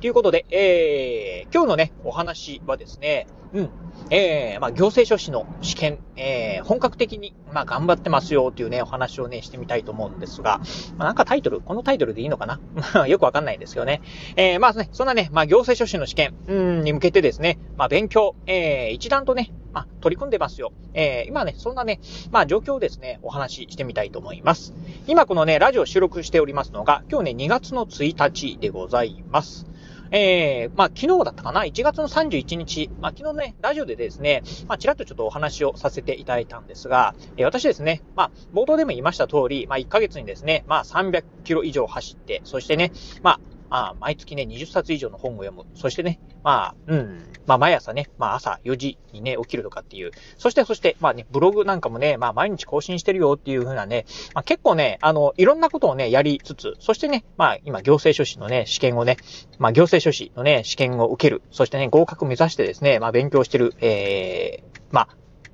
ということで、えー、今日のね、お話はですね、うん。えー、まあ、行政書士の試験、えー、本格的に、まあ、頑張ってますよっていうね、お話をね、してみたいと思うんですが、まあ、なんかタイトル、このタイトルでいいのかな？よくわかんないんですよね。えー、まあね、そんなね、まあ、行政書士の試験、うん、に向けてですね、まあ、勉強、えー、一段とね、まあ、取り組んでますよ。えー、今ね、そんなね、まあ、状況をですね、お話ししてみたいと思います。今このね、ラジオ収録しておりますのが、今日ね、2月の1日でございます。えー、まあ、昨日だったかな ?1 月の31日、まあ、昨日ね、ラジオでですね、まあ、ちらっとちょっとお話をさせていただいたんですが、えー、私ですね、まあ、冒頭でも言いました通り、まあ、1ヶ月にですね、まあ、300キロ以上走って、そしてね、まあ、まあ毎月ね、20冊以上の本を読む。そしてね、まあ、うん、まあ毎朝ね、まあ朝4時にね、起きるとかっていう。そして、そして、まあね、ブログなんかもね、まあ毎日更新してるよっていう風なね、まあ結構ね、あの、いろんなことをね、やりつつ、そしてね、まあ今行政書士のね、試験をね、まあ行政書士のね、試験を受ける。そしてね、合格目指してですね、まあ勉強してる、ええー、まあ、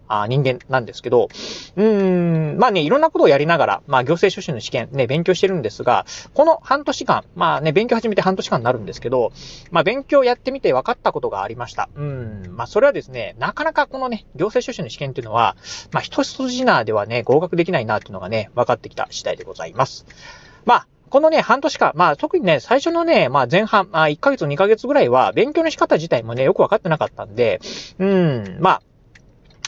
あ人間なんですけど、うーん、まあね、いろんなことをやりながら、まあ行政書士の試験ね、勉強してるんですが、この半年間、まあね、勉強始めて半年間になるんですけど、まあ勉強やってみて分かったことがありました。うん、まあそれはですね、なかなかこのね、行政書士の試験っていうのは、まあ一筋縄ではね、合格できないなっていうのがね、分かってきた次第でございます。まあ、このね、半年間、まあ特にね、最初のね、まあ前半、まあ1ヶ月2ヶ月ぐらいは、勉強の仕方自体もね、よくわかってなかったんで、うん、まあ、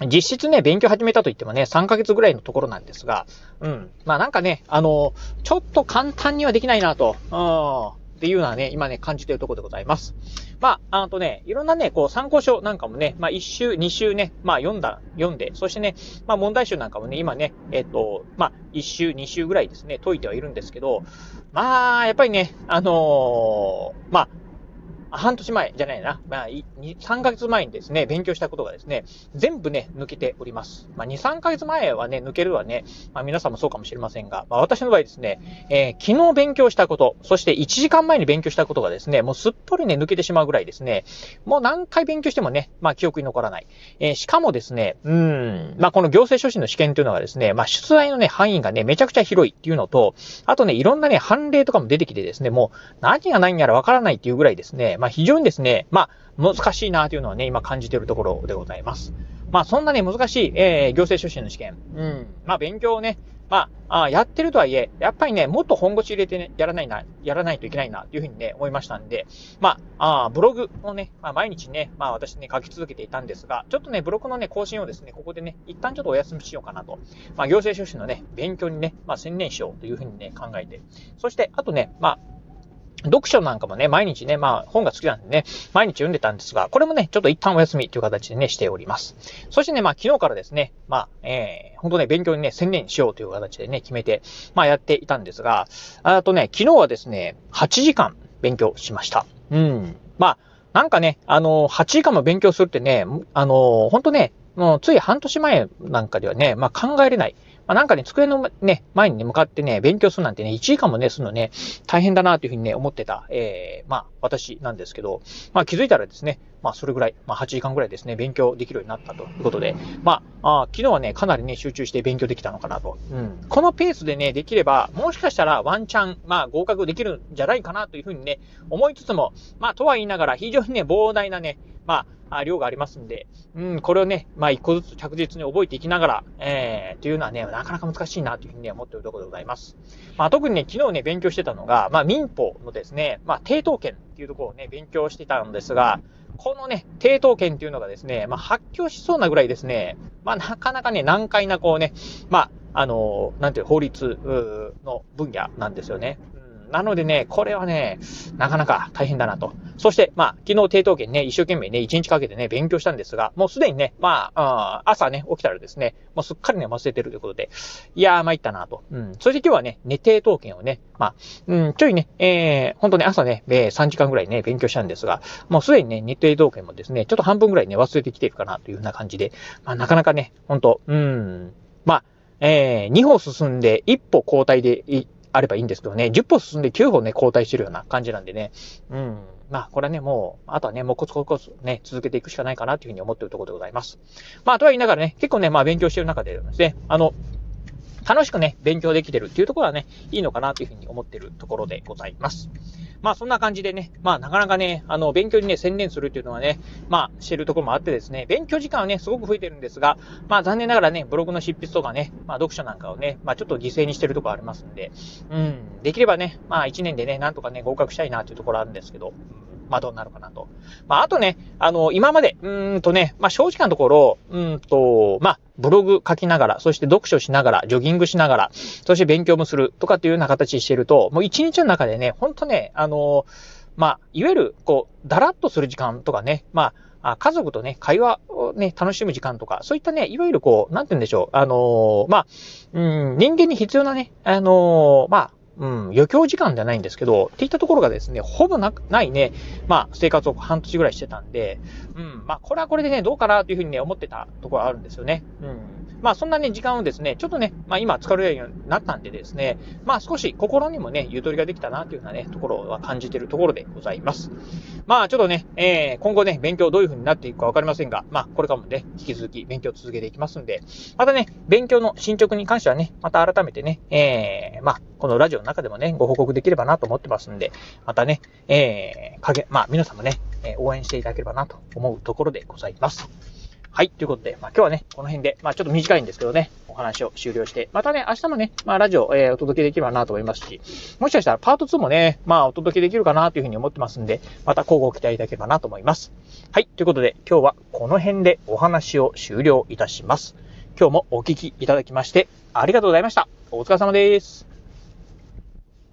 実質ね、勉強始めたと言ってもね、3ヶ月ぐらいのところなんですが、うん。まあなんかね、あの、ちょっと簡単にはできないなと、うん、っていうのはね、今ね、感じているところでございます。まあ、あとね、いろんなね、こう参考書なんかもね、まあ1週、2週ね、まあ読んだ、読んで、そしてね、まあ問題集なんかもね、今ね、えっ、と、まあ1週、2週ぐらいですね、解いてはいるんですけど、まあ、やっぱりね、あのー、まあ、半年前じゃないな、まあ、3ヶ月前にですね、勉強したことがですね、全部ね、抜けております。まあ、2、3ヶ月前はね、抜けるはね、まあ、皆さんもそうかもしれませんが、まあ、私の場合ですね、えー、昨日勉強したこと、そして1時間前に勉強したことがですね、もうすっぽりね、抜けてしまうぐらいですね、もう何回勉強してもね、まあ、記憶に残らない。えー、しかもですね、うん、まあ、この行政書士の試験というのはですね、まあ、出題のね、範囲がね、めちゃくちゃ広いっていうのと、あとね、いろんなね、判例とかも出てきてですね、もう何が何やらわからないっていうぐらいですね、まあ、非常にですね、まあ、難しいなというのはね、今感じているところでございます。まあ、そんなね、難しい、えー、行政書士の試験。うん。まあ、勉強をね、まあ、あやってるとはいえ、やっぱりね、もっと本腰入れてね、やらないな、やらないといけないな、というふうにね、思いましたんで、まあ、あブログをね、まあ、毎日ね、まあ、私ね、書き続けていたんですが、ちょっとね、ブログのね、更新をですね、ここでね、一旦ちょっとお休みしようかなと。まあ、行政書士のね、勉強にね、まあ、専念しようというふうにね、考えて。そして、あとね、まあ、読書なんかもね、毎日ね、まあ本が好きなんでね、毎日読んでたんですが、これもね、ちょっと一旦お休みという形でね、しております。そしてね、まあ昨日からですね、まあ、えー、本当ね、勉強にね、専念しようという形でね、決めて、まあやっていたんですが、あとね、昨日はですね、8時間勉強しました。うん。まあ、なんかね、あの、8時間も勉強するってね、あの、本当ね、もうつい半年前なんかではね、まあ考えれない。まあ、なんかね、机のね、前にね、向かってね、勉強するなんてね、1時間もね、するのね、大変だなというふうにね、思ってた、えー、まあ、私なんですけど、まあ、気づいたらですね、まあ、それぐらい、まあ、8時間ぐらいですね、勉強できるようになったということで、まあ、あ昨日はね、かなりね、集中して勉強できたのかなと。うん。このペースでね、できれば、もしかしたらワンチャン、まあ、合格できるんじゃないかなというふうにね、思いつつも、まあ、とは言いながら、非常にね、膨大なね、まあ、量がありますんで、うん、これをね、まあ、一個ずつ着実に覚えていきながら、えー、というのはね、なかなか難しいなというふうにね、思っているところでございます。まあ、特にね、昨日ね、勉強してたのが、まあ、民法のですね、まあ、抵当権っていうところをね、勉強してたんですが、このね、抵当権っていうのがですね、まあ、発狂しそうなぐらいですね、まあ、なかなかね、難解なこうね、まあ、あの、なんていう法律の分野なんですよね。なのでね、これはね、なかなか大変だなと。そして、まあ、昨日低等圏ね、一生懸命ね、一日かけてね、勉強したんですが、もうすでにね、まあ、あ朝ね、起きたらですね、もうすっかりね、忘れてるということで、いやー、参ったなと。うん。そして今日はね、寝低等圏をね、まあ、うん、ちょいね、えー、ほんとね、朝ね、えー、3時間ぐらいね、勉強したんですが、もうすでにね、日程同圏もですね、ちょっと半分ぐらいね、忘れてきてるかなというような感じで、まあ、なかなかね、ほんと、うん、まあ、えー、2歩進んで1歩交代であればいいんですけどね、10歩進んで9歩ね、交代してるような感じなんでね、うん。まあ、これはね、もう、あとはね、もうコツコツコツね、続けていくしかないかなというふうに思っているところでございます。まあ、とは言いながらね、結構ね、まあ、勉強してる中でですね、あの、楽しくね、勉強できてるっていうところはね、いいのかなというふうに思ってるところでございます。まあそんな感じでね、まあなかなかね、あの、勉強にね、専念するっていうのはね、まあしてるところもあってですね、勉強時間はね、すごく増えてるんですが、まあ残念ながらね、ブログの執筆とかね、まあ読書なんかをね、まあちょっと犠牲にしてるところありますんで、うん、できればね、まあ1年でね、なんとかね、合格したいなというところあるんですけど、まあどうなるかなと。まああとね、あの、今まで、うんとね、まあ正直なところ、うんと、まあブログ書きながら、そして読書しながら、ジョギングしながら、そして勉強もするとかっていうような形してると、もう一日の中でね、ほんとね、あの、まあ、いわゆる、こう、だらっとする時間とかね、まあ、家族とね、会話をね、楽しむ時間とか、そういったね、いわゆるこう、なんて言うんでしょう、あの、まあ、うん、人間に必要なね、あの、まあ、うん、余興時間じゃないんですけど、っていったところがですね、ほぼなないね、まあ、生活を半年ぐらいしてたんで、うん、まあ、これはこれでね、どうかなというふうにね、思ってたところあるんですよね。うん。まあ、そんなね、時間をですね、ちょっとね、まあ、今使えるようになったんでですね、まあ、少し心にもね、ゆとりができたなというようなね、ところは感じているところでございます。まあ、ちょっとね、えー、今後ね、勉強どういうふうになっていくかわかりませんが、まあ、これからもね、引き続き勉強を続けていきますんで、またね、勉強の進捗に関してはね、また改めてね、えー、まあ、このラジオの中でもね、ご報告できればなと思ってますんで、またね、えー、かげ、まあ、皆さんもね、え応援していただければなと思うところでございます。はい。ということで、まあ今日はね、この辺で、まあちょっと短いんですけどね、お話を終了して、またね、明日もね、まあラジオ、えー、お届けできればなと思いますし、もしかしたらパート2もね、まあお届けできるかなというふうに思ってますんで、また交互期待いただければなと思います。はい。ということで、今日はこの辺でお話を終了いたします。今日もお聞きいただきまして、ありがとうございました。お疲れ様です。